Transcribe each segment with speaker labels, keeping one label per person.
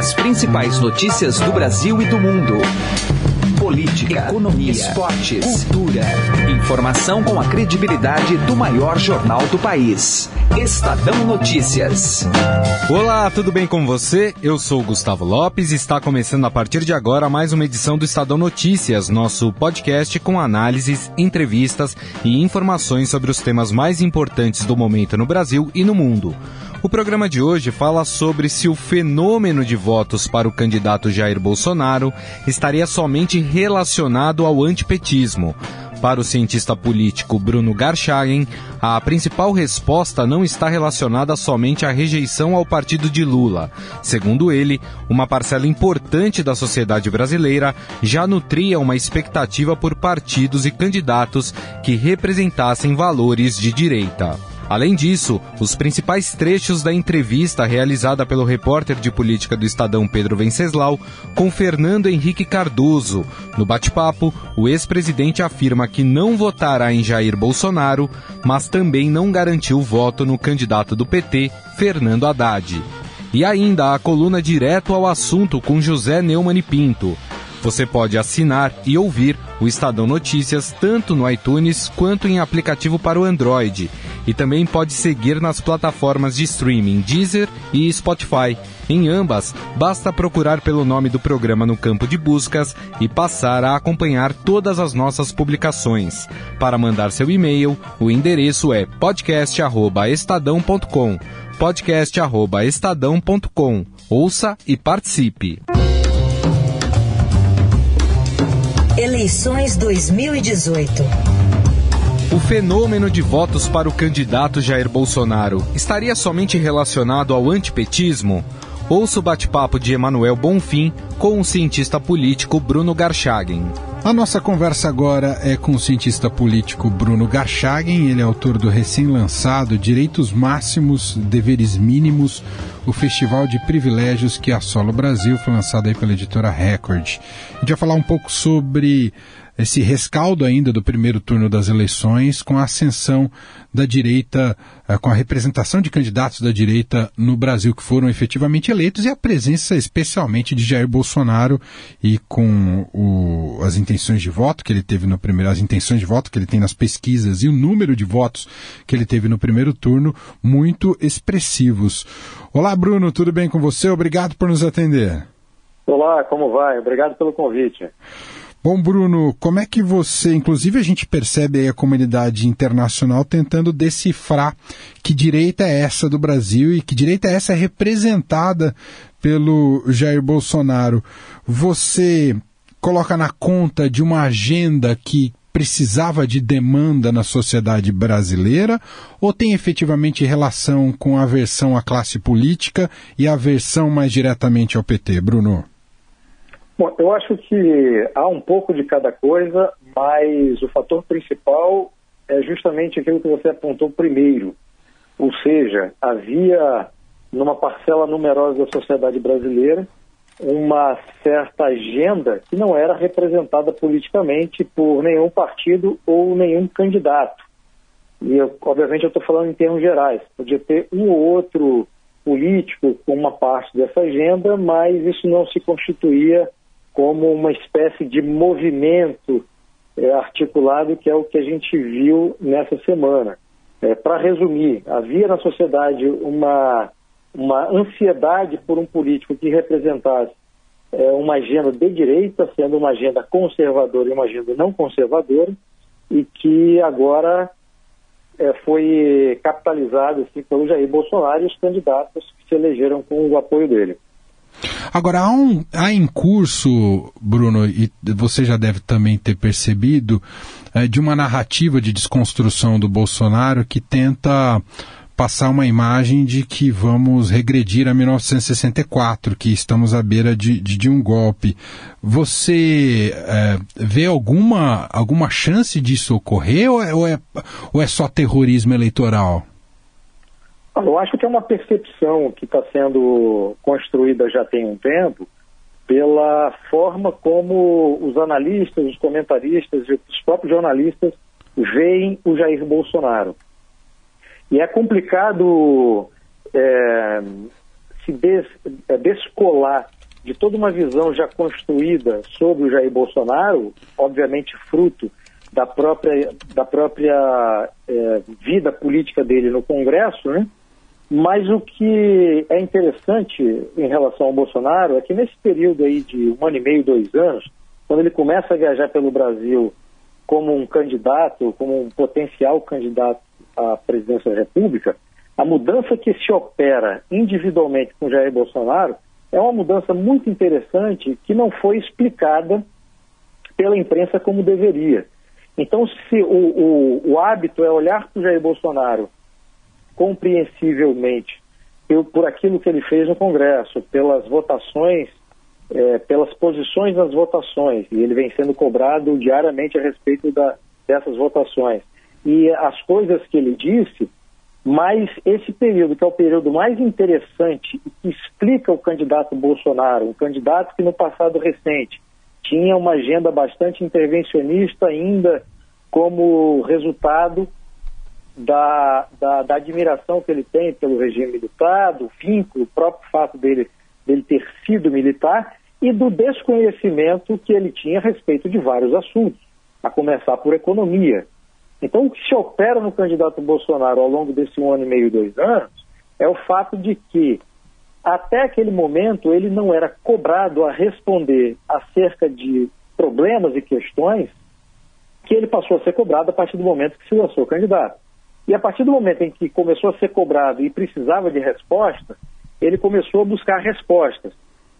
Speaker 1: As principais notícias do Brasil e do mundo. Política, economia, esportes, cultura. Informação com a credibilidade do maior jornal do país. Estadão Notícias.
Speaker 2: Olá, tudo bem com você? Eu sou Gustavo Lopes e está começando a partir de agora mais uma edição do Estadão Notícias, nosso podcast com análises, entrevistas e informações sobre os temas mais importantes do momento no Brasil e no mundo. O programa de hoje fala sobre se o fenômeno de votos para o candidato Jair Bolsonaro estaria somente relacionado ao antipetismo. Para o cientista político Bruno Garchagen, a principal resposta não está relacionada somente à rejeição ao partido de Lula. Segundo ele, uma parcela importante da sociedade brasileira já nutria uma expectativa por partidos e candidatos que representassem valores de direita. Além disso, os principais trechos da entrevista realizada pelo repórter de política do Estadão Pedro Venceslau com Fernando Henrique Cardoso. No bate-papo, o ex-presidente afirma que não votará em Jair Bolsonaro, mas também não garantiu voto no candidato do PT, Fernando Haddad. E ainda a coluna direto ao assunto com José Neumann e Pinto. Você pode assinar e ouvir o Estadão Notícias tanto no iTunes quanto em aplicativo para o Android. E também pode seguir nas plataformas de streaming Deezer e Spotify. Em ambas, basta procurar pelo nome do programa no campo de buscas e passar a acompanhar todas as nossas publicações. Para mandar seu e-mail, o endereço é podcast@estadão.com. podcast@estadão.com. Ouça e participe.
Speaker 3: Eleições 2018.
Speaker 2: O fenômeno de votos para o candidato Jair Bolsonaro estaria somente relacionado ao antipetismo? Ouça o bate-papo de Emanuel Bonfim com o cientista político Bruno Garchagen.
Speaker 4: A nossa conversa agora é com o cientista político Bruno Garchagen, ele é autor do recém-lançado Direitos Máximos, Deveres Mínimos, o Festival de Privilégios que assola o Brasil, foi lançado aí pela editora Record. A gente vai falar um pouco sobre esse rescaldo ainda do primeiro turno das eleições, com a ascensão da direita, eh, com a representação de candidatos da direita no Brasil que foram efetivamente eleitos e a presença especialmente de Jair Bolsonaro e com o, as intenções de voto que ele teve no primeiro, as intenções de voto que ele tem nas pesquisas e o número de votos que ele teve no primeiro turno muito expressivos. Olá, Bruno, tudo bem com você? Obrigado por nos atender.
Speaker 5: Olá, como vai? Obrigado pelo convite.
Speaker 4: Bom, Bruno, como é que você, inclusive a gente percebe aí a comunidade internacional tentando decifrar que direita é essa do Brasil e que direita é essa representada pelo Jair Bolsonaro. Você coloca na conta de uma agenda que precisava de demanda na sociedade brasileira ou tem efetivamente relação com a aversão à classe política e a aversão mais diretamente ao PT, Bruno?
Speaker 5: Bom, eu acho que há um pouco de cada coisa, mas o fator principal é justamente aquilo que você apontou primeiro. Ou seja, havia numa parcela numerosa da sociedade brasileira uma certa agenda que não era representada politicamente por nenhum partido ou nenhum candidato. E, eu, obviamente, eu estou falando em termos gerais. Podia ter um ou outro político com uma parte dessa agenda, mas isso não se constituía como uma espécie de movimento é, articulado, que é o que a gente viu nessa semana. É, Para resumir, havia na sociedade uma, uma ansiedade por um político que representasse é, uma agenda de direita, sendo uma agenda conservadora e uma agenda não conservadora, e que agora é, foi capitalizado assim, pelo Jair Bolsonaro e os candidatos que se elegeram com o apoio dele.
Speaker 4: Agora, há, um, há em curso, Bruno, e você já deve também ter percebido, é, de uma narrativa de desconstrução do Bolsonaro que tenta passar uma imagem de que vamos regredir a 1964, que estamos à beira de, de, de um golpe. Você é, vê alguma, alguma chance disso ocorrer ou é, ou, é, ou é só terrorismo eleitoral?
Speaker 5: Eu acho que é uma percepção que está sendo construída já tem um tempo pela forma como os analistas, os comentaristas e os próprios jornalistas veem o Jair Bolsonaro. E é complicado é, se des, é, descolar de toda uma visão já construída sobre o Jair Bolsonaro, obviamente fruto da própria, da própria é, vida política dele no Congresso, né? Mas o que é interessante em relação ao Bolsonaro é que nesse período aí de um ano e meio, dois anos, quando ele começa a viajar pelo Brasil como um candidato, como um potencial candidato à presidência da República, a mudança que se opera individualmente com Jair Bolsonaro é uma mudança muito interessante que não foi explicada pela imprensa como deveria. Então, se o, o, o hábito é olhar para o Jair Bolsonaro compreensivelmente por, por aquilo que ele fez no Congresso, pelas votações é, pelas posições nas votações, e ele vem sendo cobrado diariamente a respeito da, dessas votações. E as coisas que ele disse, mas esse período, que é o período mais interessante que explica o candidato Bolsonaro, um candidato que no passado recente tinha uma agenda bastante intervencionista ainda como resultado da, da, da admiração que ele tem pelo regime militar, do vínculo, o próprio fato dele, dele ter sido militar, e do desconhecimento que ele tinha a respeito de vários assuntos, a começar por economia. Então, o que se opera no candidato Bolsonaro ao longo desse um ano e meio, dois anos, é o fato de que, até aquele momento, ele não era cobrado a responder acerca de problemas e questões que ele passou a ser cobrado a partir do momento que se lançou candidato. E a partir do momento em que começou a ser cobrado e precisava de resposta, ele começou a buscar respostas.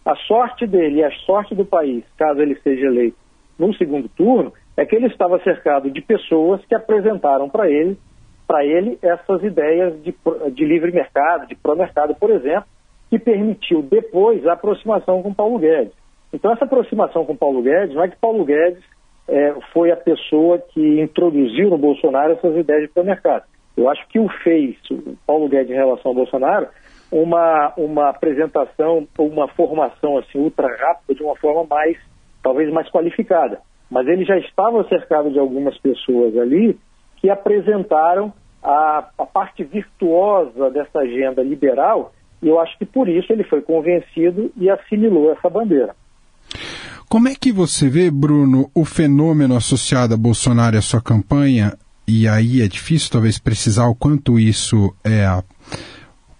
Speaker 5: A sorte dele e a sorte do país, caso ele seja eleito no segundo turno, é que ele estava cercado de pessoas que apresentaram para ele, para ele essas ideias de, de livre mercado, de pró-mercado, por exemplo, que permitiu depois a aproximação com Paulo Guedes. Então essa aproximação com Paulo Guedes não é que Paulo Guedes é, foi a pessoa que introduziu no Bolsonaro essas ideias de pró-mercado. Eu acho que o fez, o Paulo Guedes em relação ao Bolsonaro, uma, uma apresentação, uma formação assim ultra rápida de uma forma mais, talvez mais qualificada. Mas ele já estava cercado de algumas pessoas ali que apresentaram a, a parte virtuosa dessa agenda liberal e eu acho que por isso ele foi convencido e assimilou essa bandeira.
Speaker 4: Como é que você vê, Bruno, o fenômeno associado a Bolsonaro e a sua campanha? E aí é difícil talvez precisar o quanto isso é a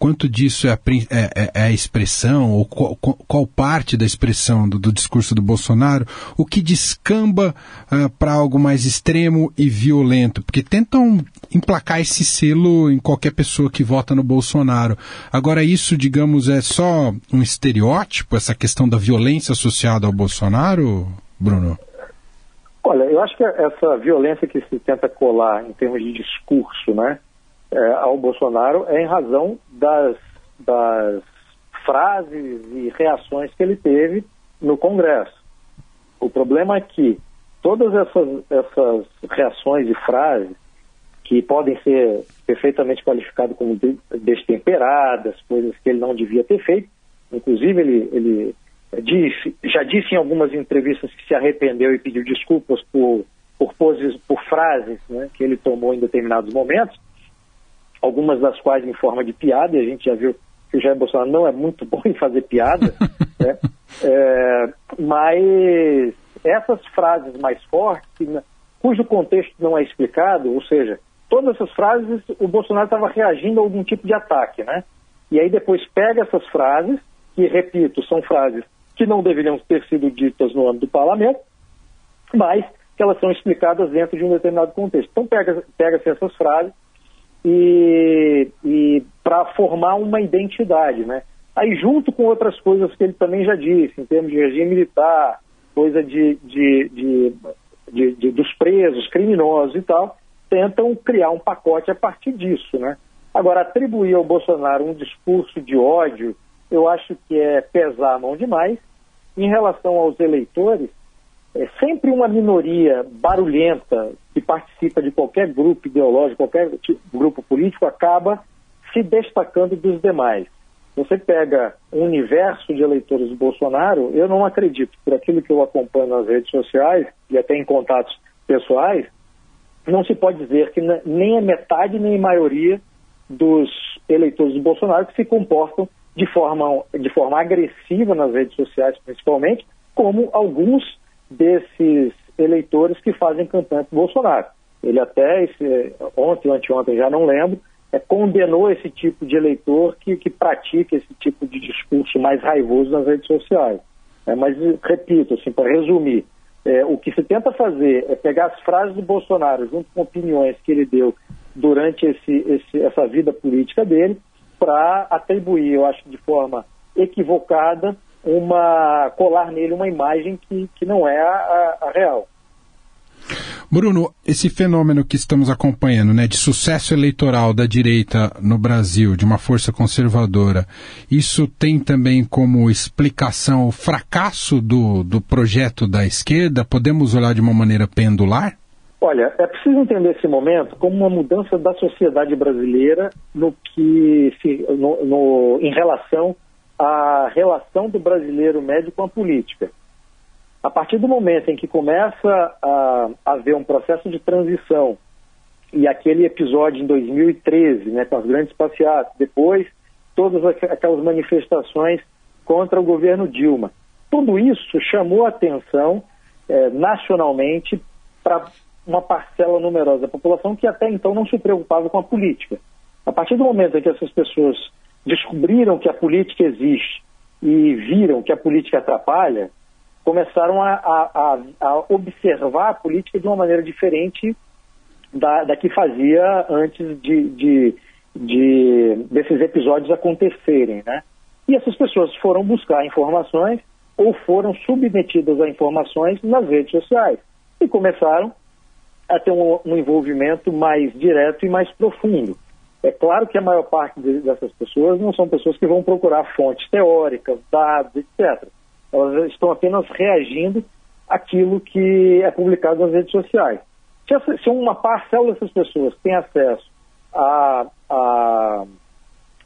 Speaker 4: quanto disso é a, é, é, é a expressão, ou qual, qual, parte da expressão do, do, discurso do Bolsonaro, o que descamba uh, para algo mais extremo e violento, porque tentam emplacar esse selo em qualquer pessoa que vota no Bolsonaro. Agora, isso, digamos, é só um estereótipo, essa questão da violência associada ao Bolsonaro, Bruno?
Speaker 5: Olha, eu acho que essa violência que se tenta colar em termos de discurso, né? é, ao Bolsonaro é em razão das, das frases e reações que ele teve no Congresso. O problema é que todas essas, essas reações e frases, que podem ser perfeitamente qualificadas como destemperadas, coisas que ele não devia ter feito, inclusive ele, ele disse, já disse em algumas entrevistas que se arrependeu e pediu desculpas por, por, poses, por frases né, que ele tomou em determinados momentos, algumas das quais em forma de piada, e a gente já viu que o Jair Bolsonaro não é muito bom em fazer piada, né? é, mas essas frases mais fortes, cujo contexto não é explicado, ou seja, todas essas frases o Bolsonaro estava reagindo a algum tipo de ataque, né? E aí depois pega essas frases, que, repito, são frases que não deveriam ter sido ditas no âmbito do parlamento, mas que elas são explicadas dentro de um determinado contexto. Então pega-se pega essas frases e, e para formar uma identidade, né? Aí junto com outras coisas que ele também já disse, em termos de regime militar, coisa de, de, de, de dos presos, criminosos e tal, tentam criar um pacote a partir disso, né? Agora, atribuir ao Bolsonaro um discurso de ódio, eu acho que é pesar a mão demais. Em relação aos eleitores, é sempre uma minoria barulhenta que participa de qualquer grupo ideológico, qualquer tipo, grupo político, acaba se destacando dos demais. Você pega um universo de eleitores do Bolsonaro, eu não acredito, por aquilo que eu acompanho nas redes sociais e até em contatos pessoais, não se pode dizer que nem a metade nem a maioria dos eleitores do Bolsonaro que se comportam de forma, de forma agressiva nas redes sociais, principalmente, como alguns desses eleitores que fazem campanha para Bolsonaro. Ele até, esse, ontem ou anteontem, já não lembro, é, condenou esse tipo de eleitor que, que pratica esse tipo de discurso mais raivoso nas redes sociais. É, mas, repito, assim, para resumir, é, o que se tenta fazer é pegar as frases do Bolsonaro junto com opiniões que ele deu durante esse, esse, essa vida política dele para atribuir, eu acho de forma equivocada, uma colar nele uma imagem que, que não é a, a real.
Speaker 4: Bruno, esse fenômeno que estamos acompanhando, né, de sucesso eleitoral da direita no Brasil, de uma força conservadora, isso tem também como explicação o fracasso do, do projeto da esquerda? Podemos olhar de uma maneira pendular?
Speaker 5: Olha, é preciso entender esse momento como uma mudança da sociedade brasileira no que se, no, no, em relação à relação do brasileiro médio com a política. A partir do momento em que começa a haver um processo de transição e aquele episódio em 2013, né, com as grandes passeatas, depois todas aquelas manifestações contra o governo Dilma, tudo isso chamou atenção eh, nacionalmente para uma parcela numerosa da população que até então não se preocupava com a política. A partir do momento em que essas pessoas descobriram que a política existe e viram que a política atrapalha, começaram a, a, a observar a política de uma maneira diferente da, da que fazia antes de, de, de, desses episódios acontecerem, né? E essas pessoas foram buscar informações ou foram submetidas a informações nas redes sociais e começaram a ter um, um envolvimento mais direto e mais profundo. É claro que a maior parte de, dessas pessoas não são pessoas que vão procurar fontes teóricas, dados, etc elas estão apenas reagindo àquilo que é publicado nas redes sociais. Se, essa, se uma parcela dessas pessoas tem acesso a, a,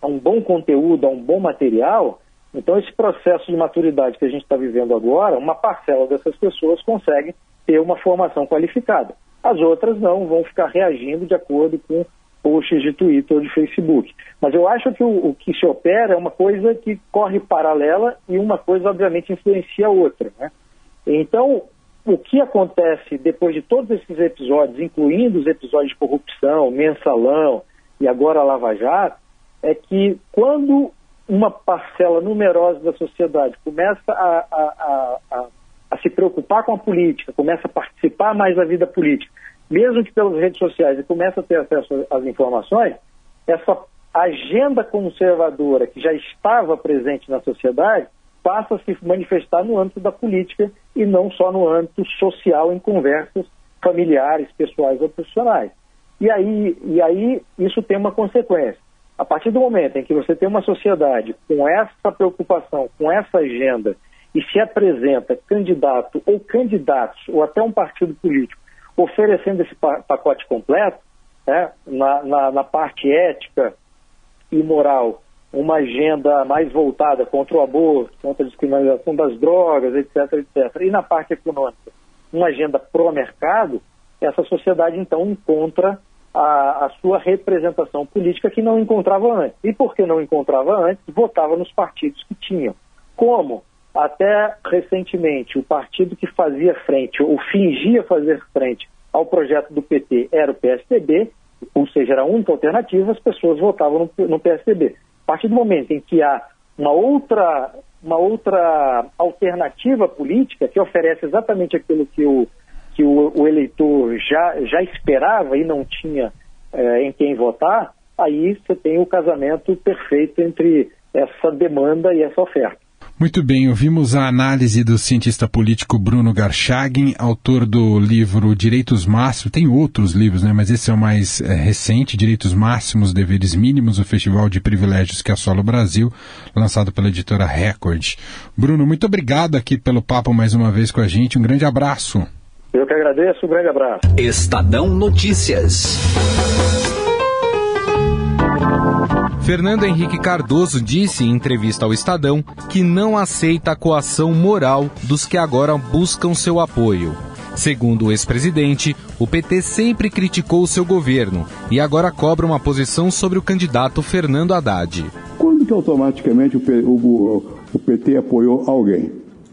Speaker 5: a, um bom conteúdo, a um bom material, então esse processo de maturidade que a gente está vivendo agora, uma parcela dessas pessoas consegue ter uma formação qualificada. As outras não, vão ficar reagindo de acordo com posts de Twitter ou de Facebook. Mas eu acho que o, o, que se opera é uma coisa que corre paralela e uma coisa, obviamente, influencia a outra. Né? Então, o que acontece depois de todos esses episódios, incluindo os episódios de corrupção, mensalão e agora Lava Jato, é que quando uma parcela numerosa da sociedade começa a, a, a, a se preocupar com a política, começa a participar mais da vida política, mesmo que pelas redes sociais, e começa a ter acesso às informações, essa agenda conservadora que já estava presente na sociedade passa a se manifestar no âmbito da política e não só no âmbito social em conversas familiares, pessoais ou profissionais. E aí, e aí isso tem uma consequência. A partir do momento em que você tem uma sociedade com essa preocupação, com essa agenda, e se apresenta candidato ou candidatos, ou até um partido político, oferecendo esse pacote completo, né, na, na, na parte ética e moral, uma agenda mais voltada contra o aborto, contra a descriminalização das drogas, etc., etc. E na parte econômica, uma agenda pró-mercado, essa sociedade então encontra a, a, sua representação política que não encontrava antes. E porque não encontrava antes, votava nos partidos que tinham. Como até recentemente, o partido que fazia frente, ou fingia fazer frente ao projeto do PT era o PSDB, ou seja, era a única alternativa, as pessoas votavam no, PSDB. A partir do momento em que há uma outra, uma outra alternativa política que oferece exatamente aquilo que o, que o, o eleitor já, já esperava e não tinha é, em quem votar, aí você tem o casamento perfeito entre essa demanda e essa oferta.
Speaker 4: Muito bem, ouvimos a análise do cientista político Bruno Garchagen, autor do livro Direitos Máximos. Tem outros livros, né? Mas esse é o mais é, recente, Direitos Máximos, Deveres Mínimos, o Festival de Privilégios que assola o Brasil, lançado pela editora Record. Bruno, muito obrigado aqui pelo papo mais uma vez com a gente. Um grande abraço.
Speaker 5: Eu que agradeço, um grande abraço.
Speaker 1: Estadão Notícias.
Speaker 2: Fernando Henrique Cardoso disse em entrevista ao Estadão que não aceita a coação moral dos que agora buscam seu apoio. Segundo o ex-presidente, o PT sempre criticou o seu governo e agora cobra uma posição sobre o candidato Fernando Haddad.
Speaker 3: Quando que automaticamente o PT apoiou alguém?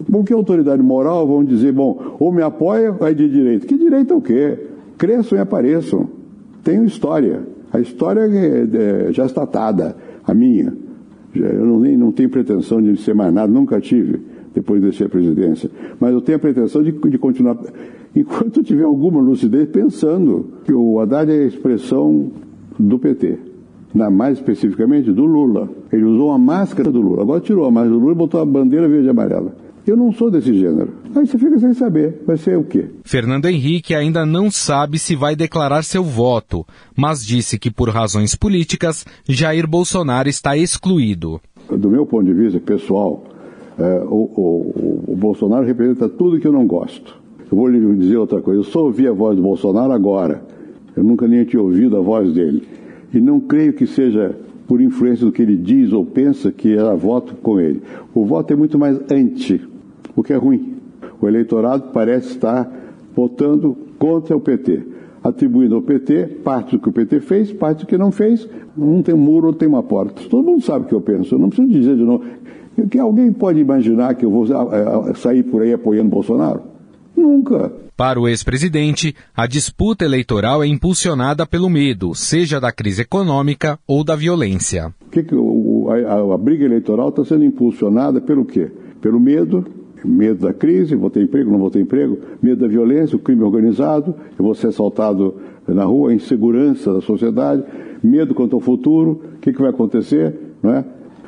Speaker 3: Por que autoridade moral vão dizer, bom, ou me apoia ou é de direito? Que direito é o quê? Cresçam e apareçam. Tenho história. A história é, é, já a minha. Eu não, nem, não tenho pretensão de ser mais nada, nunca tive, depois de deixar a presidência. Mas eu tenho a pretensão de, de continuar, enquanto tiver alguma lucidez, pensando que o Haddad é a expressão do PT. Na, mais especificamente do Lula. Ele usou a máscara do Lula. Agora tirou a máscara do Lula e botou a bandeira verde e amarela. Eu não sou desse gênero. Aí você fica sem saber. Vai ser o quê?
Speaker 2: Fernando Henrique ainda não sabe se vai declarar seu voto, mas disse que por razões políticas, Jair Bolsonaro está excluído.
Speaker 3: Do meu ponto de vista pessoal, é, o, o, o, Bolsonaro representa tudo que eu não gosto. Eu vou lhe dizer outra coisa. Eu só ouvi a voz do Bolsonaro agora. Eu nunca nem tinha ouvido a voz dele. E não creio que seja por influência do que ele diz ou pensa que era voto com ele. O voto é muito mais anti o que é ruim. O eleitorado parece estar votando contra o PT, atribuindo ao PT parte do que o PT fez, parte do que não fez. Um tem um muro, outro tem uma porta. Todo mundo sabe o que eu penso, eu não preciso dizer de novo. Que alguém pode imaginar que eu vou eh, sair por aí apoiando Bolsonaro? Nunca.
Speaker 2: Para o ex-presidente, a disputa eleitoral é impulsionada pelo medo, seja da crise econômica ou da violência.
Speaker 3: Que que o, a, a briga eleitoral está sendo impulsionada pelo quê? Pelo medo, Medo da crise, vou ter emprego, não vou ter emprego. Medo da violência, o crime organizado, eu vou ser assaltado na rua, a insegurança da sociedade. Medo quanto ao futuro, o que, que vai acontecer, não é?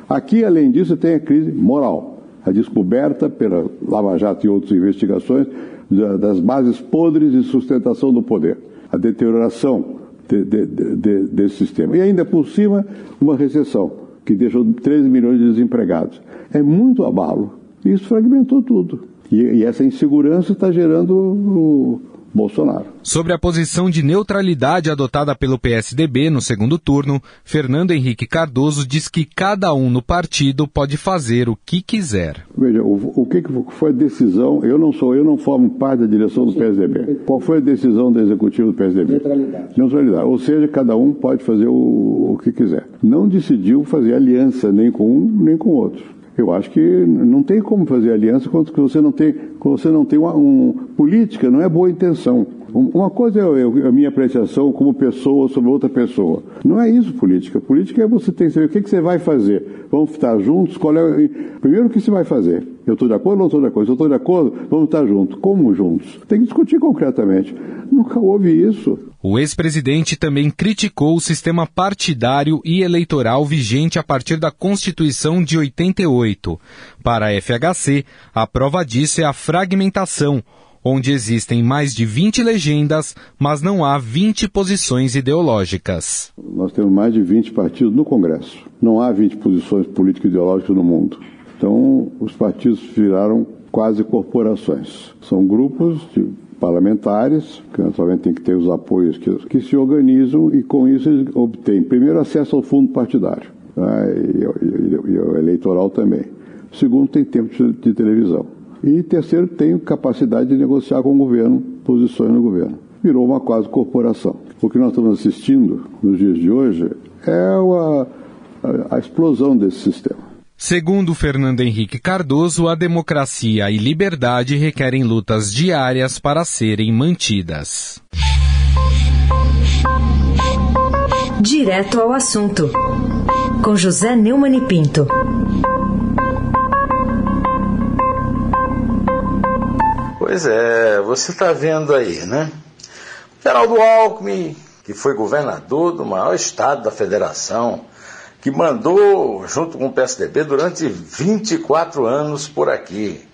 Speaker 3: Aqui, além disso, tem a crise moral. A descoberta pela Lava Jato e outras investigações das bases podres de sustentação do poder. A deterioração de, de, de, desse sistema. E ainda por cima, uma recessão que deixou 13 milhões de desempregados. É muito abalo. Isso fragmentou tudo. E, e essa insegurança está gerando o Bolsonaro.
Speaker 2: Sobre a posição de neutralidade adotada pelo PSDB no segundo turno, Fernando Henrique Cardoso diz que cada um no partido pode fazer o que quiser.
Speaker 3: Veja, o, o que foi a decisão? Eu não sou, eu não formo parte da direção do. PSDB. Qual foi a decisão do executivo do PSDB?
Speaker 5: Neutralidade.
Speaker 3: Neutralidade. Ou seja, cada um pode fazer o, o que quiser. Não decidiu fazer aliança nem com um nem com outro. Eu acho que não tem como fazer aliança quando você não tem, quando você não tem uma um, política, não é boa intenção. Uma coisa é a minha apreciação como pessoa sobre outra pessoa. Não é isso política. Política é você tem que saber o que, você vai fazer. Vamos estar juntos? Qual é, primeiro o que você vai fazer? Eu estou de acordo ou não estou de acordo? Se eu estou de acordo, vamos estar juntos. Como juntos? Tem que discutir concretamente. Nunca houve isso.
Speaker 2: O ex-presidente também criticou o sistema partidário e eleitoral vigente a partir da Constituição de 88. Para a FHC, a prova disso é a fragmentação, onde existem mais de 20 legendas, mas não há 20 posições ideológicas.
Speaker 3: Nós temos mais de 20 partidos no Congresso. Não há 20 posições político-ideológicas no mundo. Então, os partidos viraram quase corporações. São grupos de parlamentares, que naturalmente tem que ter os apoios que, que se organizam e com isso eles obtêm, primeiro, acesso ao fundo partidário né, e, e, e, o eleitoral também. Segundo, tem tempo de, de televisão. E terceiro, tem capacidade de negociar com o governo, posições no governo. Virou uma quase corporação. O que nós estamos assistindo nos dias de hoje é a, a, a explosão desse sistema.
Speaker 2: Segundo Fernando Henrique Cardoso, a democracia e liberdade requerem lutas diárias para serem mantidas.
Speaker 6: Direto ao assunto, com José Neumann e Pinto.
Speaker 7: Pois é, você está vendo aí, né? Geraldo Alckmin, que foi governador do maior estado da federação, que mandou junto com o PSDB durante 24 anos por aqui.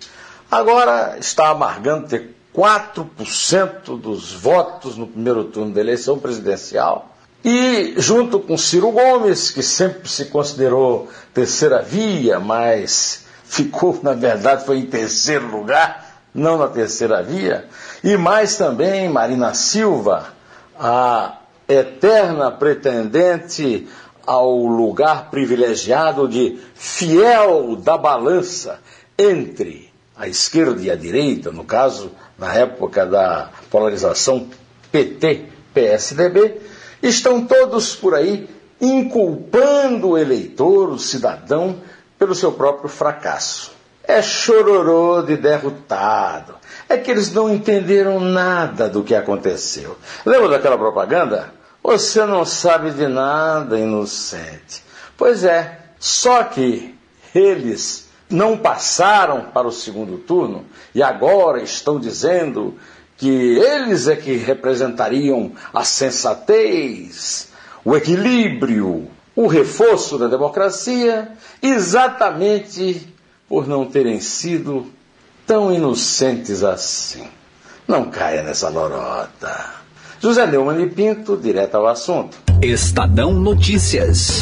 Speaker 7: Agora está amargando ter 4% dos votos no primeiro turno da eleição presidencial. E junto com Ciro Gomes, que sempre se considerou terceira via, mas ficou, na verdade, foi em terceiro lugar, não na terceira via. E mais também Marina Silva, a eterna pretendente ao lugar privilegiado de fiel da balança entre a esquerda e a direita, no caso, na época da polarização PT-PSDB, estão todos por aí inculpando o eleitor, o cidadão, pelo seu próprio fracasso. É chororô de derrotado. É que eles não entenderam nada do que aconteceu. Lembra daquela propaganda? Você não sabe de nada, inocente. Pois é, só que eles não passaram para o segundo turno e agora estão dizendo que eles é que representariam a sensatez, o equilíbrio, o reforço da democracia, exatamente por não terem sido tão inocentes assim. Não caia nessa lorota. José Neumann e Pinto, direto ao assunto.
Speaker 1: Estadão Notícias.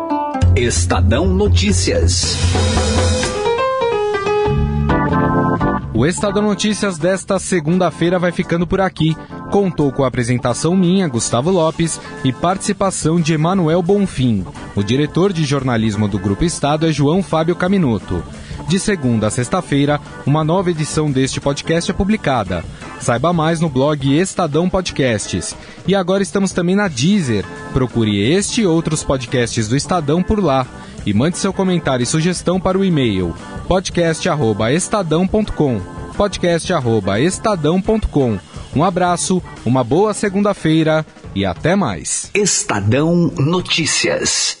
Speaker 1: Estadão Notícias.
Speaker 2: O Estadão Notícias desta segunda-feira vai ficando por aqui. Contou com a apresentação minha, Gustavo Lopes, e participação de Emanuel Bonfim. O diretor de jornalismo do Grupo Estado é João Fábio Caminoto. De segunda a sexta-feira, uma nova edição deste podcast é publicada. Saiba mais no blog Estadão Podcasts. E agora estamos também na Deezer. Procure este e outros podcasts do Estadão por lá. E mande seu comentário e sugestão para o e-mail podcast@estadão.com. podcast@estadão.com. Um abraço, uma boa segunda-feira e até mais.
Speaker 1: Estadão Notícias.